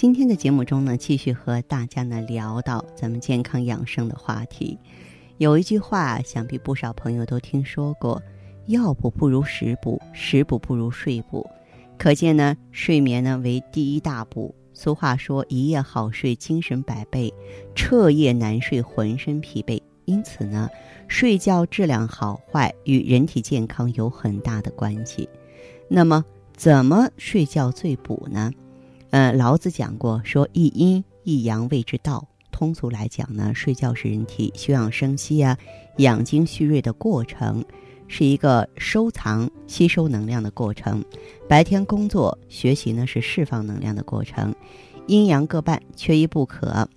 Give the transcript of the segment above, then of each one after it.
今天的节目中呢，继续和大家呢聊到咱们健康养生的话题。有一句话，想必不少朋友都听说过：药补不如食补，食补不如睡补。可见呢，睡眠呢为第一大补。俗话说：“一夜好睡，精神百倍；彻夜难睡，浑身疲惫。”因此呢，睡觉质量好坏与人体健康有很大的关系。那么，怎么睡觉最补呢？呃，老子讲过，说一阴一阳谓之道。通俗来讲呢，睡觉是人体休养生息啊、养精蓄锐的过程，是一个收藏、吸收能量的过程。白天工作、学习呢，是释放能量的过程。阴阳各半，缺一不可。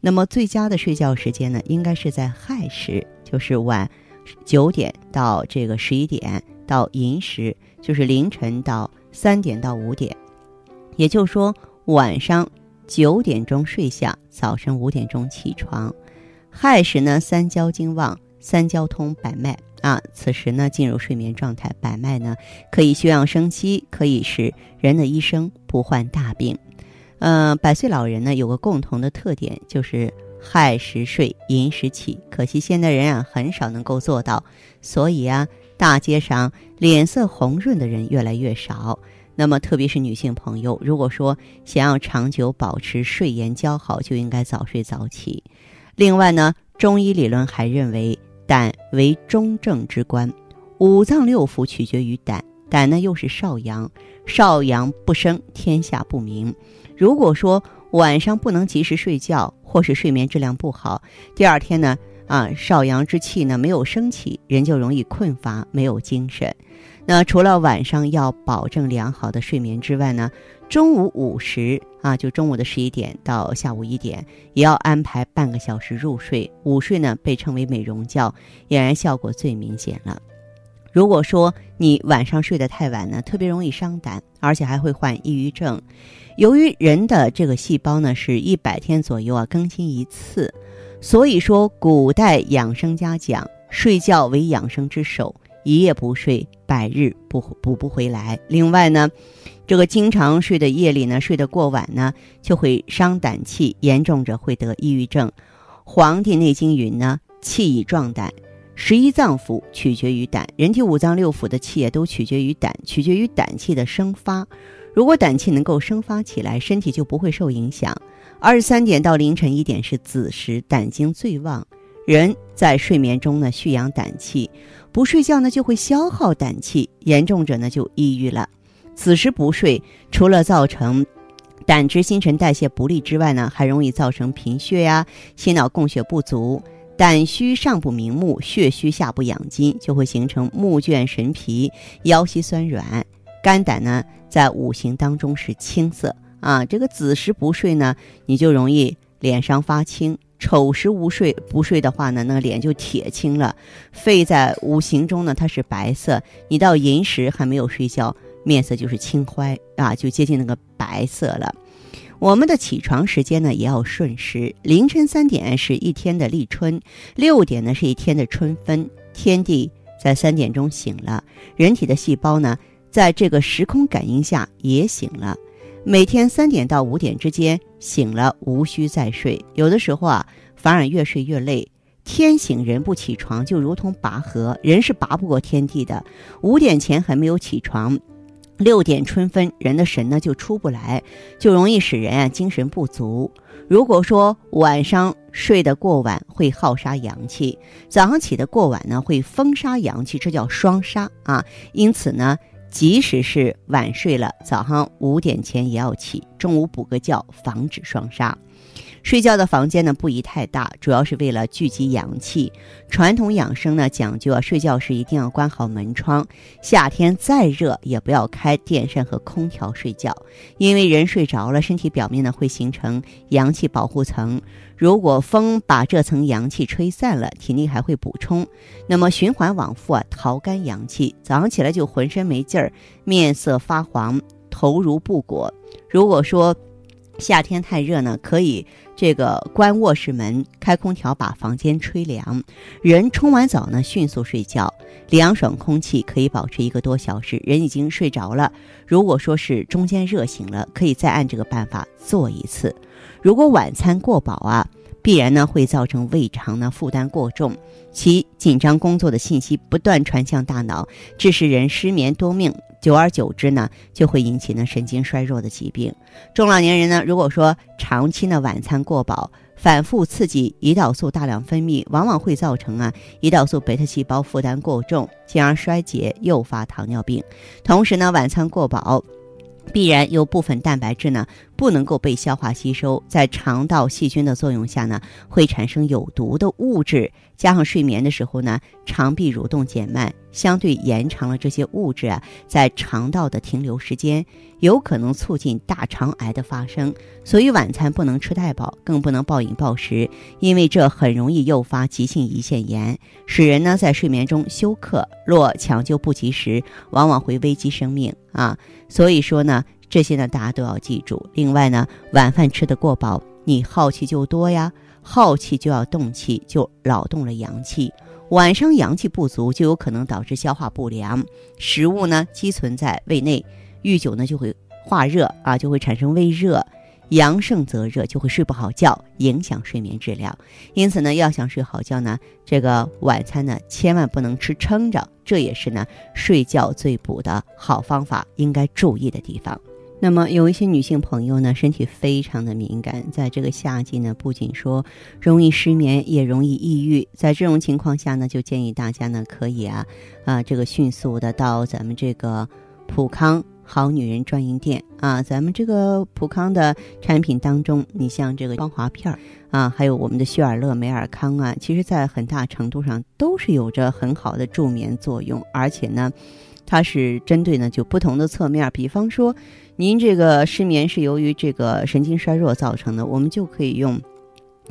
那么最佳的睡觉时间呢，应该是在亥时，就是晚九点到这个十一点到寅时，就是凌晨到三点到五点。也就是说，晚上九点钟睡下，早晨五点钟起床。亥时呢，三焦经旺，三焦通百脉啊。此时呢，进入睡眠状态，百脉呢可以休养生息，可以使人的一生不患大病。嗯，百岁老人呢有个共同的特点，就是亥时睡，寅时起。可惜现代人啊很少能够做到，所以啊，大街上脸色红润的人越来越少。那么，特别是女性朋友，如果说想要长久保持睡颜姣好，就应该早睡早起。另外呢，中医理论还认为胆为中正之官，五脏六腑取决于胆，胆呢又是少阳，少阳不生，天下不明。如果说晚上不能及时睡觉，或是睡眠质量不好，第二天呢，啊，少阳之气呢没有升起，人就容易困乏，没有精神。那除了晚上要保证良好的睡眠之外呢，中午午时啊，就中午的十一点到下午一点，也要安排半个小时入睡。午睡呢被称为美容觉，俨然效果最明显了。如果说你晚上睡得太晚呢，特别容易伤胆，而且还会患抑郁症。由于人的这个细胞呢是一百天左右啊更新一次，所以说古代养生家讲，睡觉为养生之首。一夜不睡，百日不补不回来。另外呢，这个经常睡的夜里呢，睡得过晚呢，就会伤胆气，严重者会得抑郁症。《黄帝内经》云呢：“气以壮胆，十一脏腑取决于胆。人体五脏六腑的气也都取决于胆，取决于胆气的生发。如果胆气能够生发起来，身体就不会受影响。二十三点到凌晨一点是子时，胆经最旺。”人在睡眠中呢，蓄养胆气；不睡觉呢，就会消耗胆气，严重者呢就抑郁了。此时不睡，除了造成胆汁新陈代谢不利之外呢，还容易造成贫血呀、心脑供血不足。胆虚上不明目，血虚下不养筋，就会形成目眩神疲、腰膝酸软。肝胆呢，在五行当中是青色啊。这个子时不睡呢，你就容易脸上发青。丑时无睡不睡的话呢，那脸就铁青了。肺在五行中呢，它是白色。你到寅时还没有睡觉，面色就是青灰啊，就接近那个白色了。我们的起床时间呢，也要顺时。凌晨三点是一天的立春，六点呢是一天的春分。天地在三点钟醒了，人体的细胞呢，在这个时空感应下也醒了。每天三点到五点之间醒了，无需再睡。有的时候啊，反而越睡越累。天醒人不起床，就如同拔河，人是拔不过天地的。五点前还没有起床，六点春分，人的神呢就出不来，就容易使人啊精神不足。如果说晚上睡得过晚，会耗杀阳气；早上起得过晚呢，会风杀阳气，这叫双杀啊。因此呢。即使是晚睡了，早上五点前也要起，中午补个觉，防止双杀。睡觉的房间呢不宜太大，主要是为了聚集阳气。传统养生呢讲究啊，睡觉时一定要关好门窗，夏天再热也不要开电扇和空调睡觉，因为人睡着了，身体表面呢会形成阳气保护层，如果风把这层阳气吹散了，体内还会补充，那么循环往复啊，逃干阳气，早上起来就浑身没劲儿，面色发黄，头如不裹。如果说夏天太热呢，可以这个关卧室门，开空调把房间吹凉。人冲完澡呢，迅速睡觉，凉爽空气可以保持一个多小时，人已经睡着了。如果说是中间热醒了，可以再按这个办法做一次。如果晚餐过饱啊，必然呢会造成胃肠呢负担过重，其紧张工作的信息不断传向大脑，致使人失眠多梦。久而久之呢，就会引起呢神经衰弱的疾病。中老年人呢，如果说长期呢晚餐过饱，反复刺激胰岛素大量分泌，往往会造成啊胰岛素贝塔细胞负担过重，进而衰竭，诱发糖尿病。同时呢，晚餐过饱。必然有部分蛋白质呢不能够被消化吸收，在肠道细菌的作用下呢，会产生有毒的物质。加上睡眠的时候呢，肠壁蠕动减慢，相对延长了这些物质啊在肠道的停留时间，有可能促进大肠癌的发生。所以晚餐不能吃太饱，更不能暴饮暴食，因为这很容易诱发急性胰腺炎，使人呢在睡眠中休克。若抢救不及时，往往会危及生命啊。所以说呢，这些呢大家都要记住。另外呢，晚饭吃得过饱，你耗气就多呀，耗气就要动气，就扰动了阳气。晚上阳气不足，就有可能导致消化不良，食物呢积存在胃内，遇久呢就会化热啊，就会产生胃热。阳盛则热，就会睡不好觉，影响睡眠质量。因此呢，要想睡好觉呢，这个晚餐呢千万不能吃撑着，这也是呢睡觉最补的好方法，应该注意的地方。那么有一些女性朋友呢，身体非常的敏感，在这个夏季呢，不仅说容易失眠，也容易抑郁。在这种情况下呢，就建议大家呢，可以啊啊这个迅速的到咱们这个普康。好女人专营店啊，咱们这个普康的产品当中，你像这个光华片儿啊，还有我们的血尔乐美尔康啊，其实在很大程度上都是有着很好的助眠作用，而且呢，它是针对呢就不同的侧面，比方说您这个失眠是由于这个神经衰弱造成的，我们就可以用。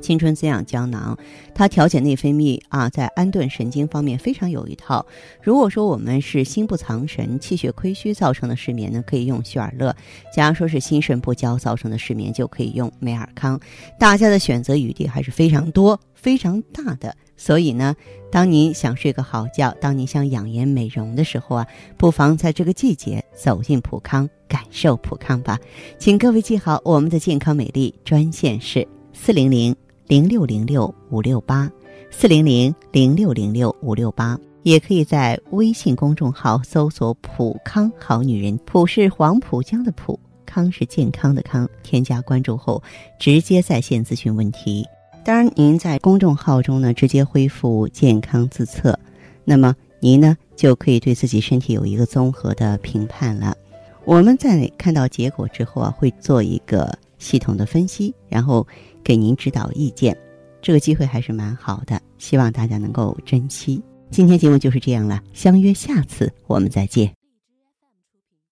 青春滋养胶囊，它调节内分泌啊，在安顿神经方面非常有一套。如果说我们是心不藏神、气血亏虚造成的失眠呢，可以用血尔乐；假如说是心肾不交造成的失眠，就可以用美尔康。大家的选择余地还是非常多、非常大的。所以呢，当您想睡个好觉，当您想养颜美容的时候啊，不妨在这个季节走进普康，感受普康吧。请各位记好，我们的健康美丽专线是四零零。零六零六五六八四零零零六零六五六八，也可以在微信公众号搜索“普康好女人”，普是黄浦江的浦，康是健康的康。添加关注后，直接在线咨询问题。当然，您在公众号中呢，直接恢复健康自测，那么您呢就可以对自己身体有一个综合的评判了。我们在看到结果之后啊，会做一个系统的分析，然后。给您指导意见，这个机会还是蛮好的，希望大家能够珍惜。今天节目就是这样了，相约下次我们再见。